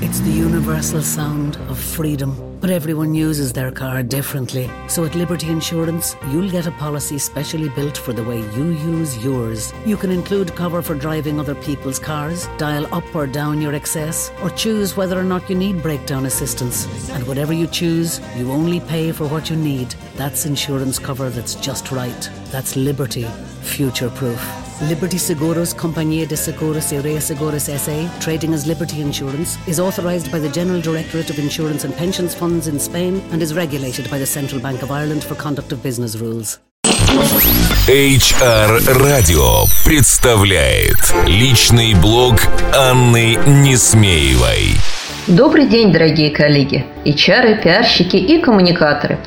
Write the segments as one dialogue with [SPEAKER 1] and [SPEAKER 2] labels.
[SPEAKER 1] It's the universal sound of freedom. But everyone uses their car differently. So at Liberty Insurance, you'll get a policy specially built for the way you use yours. You can include cover for driving other people's cars, dial up or down your excess, or choose whether or not you need breakdown assistance. And whatever you choose, you only pay for what you need. That's insurance cover that's just right. That's Liberty, future proof. Liberty Seguros Compañía de Seguros y Reaseguros SA, trading as Liberty Insurance, is authorized by the General Directorate of Insurance and Pensions Funds in Spain and is regulated by the Central Bank of Ireland for conduct of business rules.
[SPEAKER 2] HR Radio представляет личный блог Анны Несмеевой.
[SPEAKER 3] Добрый день, дорогие коллеги, HR, пиарщики и коммуникаторы.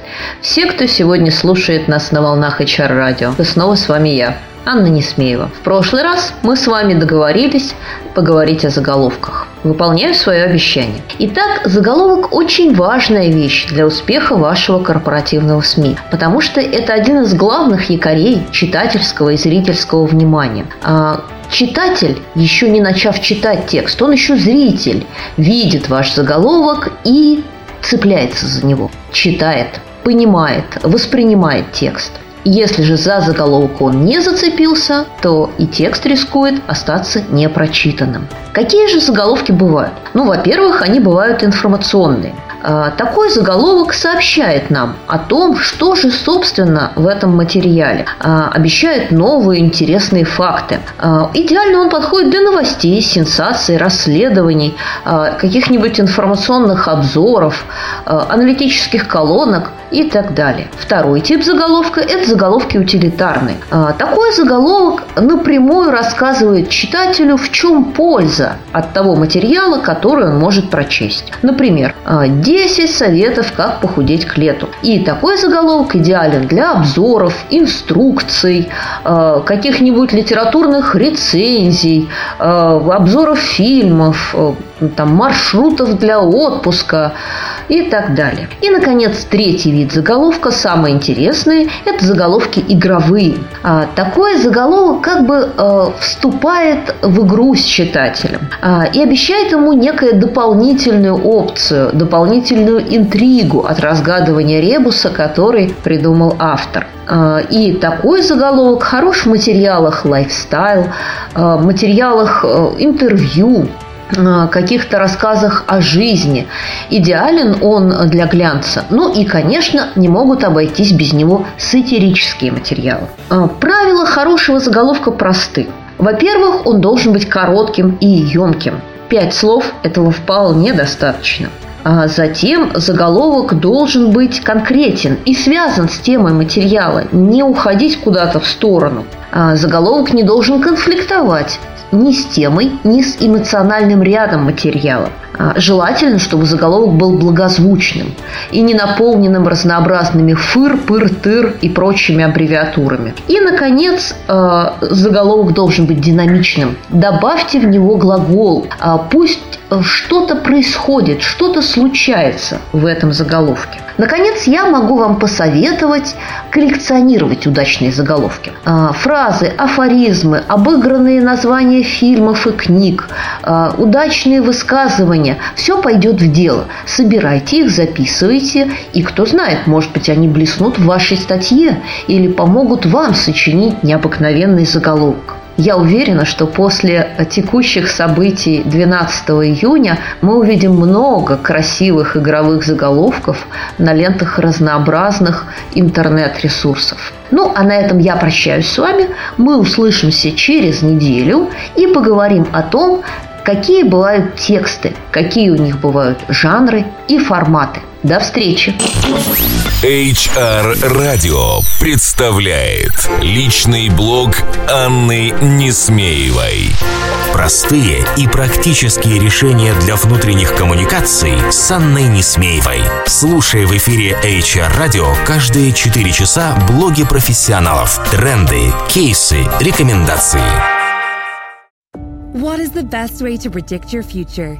[SPEAKER 3] Все, кто сегодня слушает нас на волнах HR. И снова с вами я, Анна Несмеева. В прошлый раз мы с вами договорились поговорить о заголовках. Выполняю свое обещание. Итак, заголовок очень важная вещь для успеха вашего корпоративного СМИ, потому что это один из главных якорей читательского и зрительского внимания. А читатель, еще не начав читать текст, он еще зритель, видит ваш заголовок и цепляется за него, читает, понимает, воспринимает текст – если же за заголовок он не зацепился, то и текст рискует остаться непрочитанным. Какие же заголовки бывают? Ну, во-первых, они бывают информационные. А, такой заголовок сообщает нам о том, что же, собственно, в этом материале. А, обещает новые интересные факты. А, идеально он подходит для новостей, сенсаций, расследований, каких-нибудь информационных обзоров, аналитических колонок и так далее. Второй тип заголовка – это заголовки утилитарные. Такой заголовок напрямую рассказывает читателю, в чем польза от того материала, который он может прочесть. Например, 10 советов, как похудеть к лету. И такой заголовок идеален для обзоров, инструкций, э, каких-нибудь литературных рецензий, обзоров фильмов, там, маршрутов для отпуска и так далее. И, наконец, третий вид заголовка, самый интересный, это заголовки игровые. А, такой заголовок как бы э, вступает в игру с читателем а, и обещает ему некую дополнительную опцию, дополнительную интригу от разгадывания ребуса, который придумал автор. А, и такой заголовок хорош в материалах лайфстайл, а, материалах э, интервью, Э, каких-то рассказах о жизни. Идеален он для глянца. Ну и, конечно, не могут обойтись без него сатирические материалы. Э, правила хорошего заголовка просты. Во-первых, он должен быть коротким и емким. Пять слов этого вполне достаточно. А затем заголовок должен быть конкретен и связан с темой материала, не уходить куда-то в сторону. А заголовок не должен конфликтовать ни с темой, ни с эмоциональным рядом материала. А, желательно, чтобы заголовок был благозвучным и не наполненным разнообразными фыр, пыр, тыр и прочими аббревиатурами. И, наконец, а, заголовок должен быть динамичным. Добавьте в него глагол. А, пусть что-то происходит, что-то случается в этом заголовке. Наконец, я могу вам посоветовать коллекционировать удачные заголовки. Фразы, афоризмы, обыгранные названия фильмов и книг, удачные высказывания все пойдет в дело. Собирайте их, записывайте, и кто знает, может быть, они блеснут в вашей статье или помогут вам сочинить необыкновенный заголовок. Я уверена, что после текущих событий 12 июня мы увидим много красивых игровых заголовков на лентах разнообразных интернет-ресурсов. Ну, а на этом я прощаюсь с вами. Мы услышимся через неделю и поговорим о том, какие бывают тексты, какие у них бывают жанры и форматы. До встречи!
[SPEAKER 2] HR Radio представляет личный блог Анны Несмеевой. Простые и практические решения для внутренних коммуникаций с Анной Несмеевой. Слушай в эфире HR Radio каждые 4 часа блоги профессионалов, тренды, кейсы, рекомендации.
[SPEAKER 4] What is the best way to predict your future?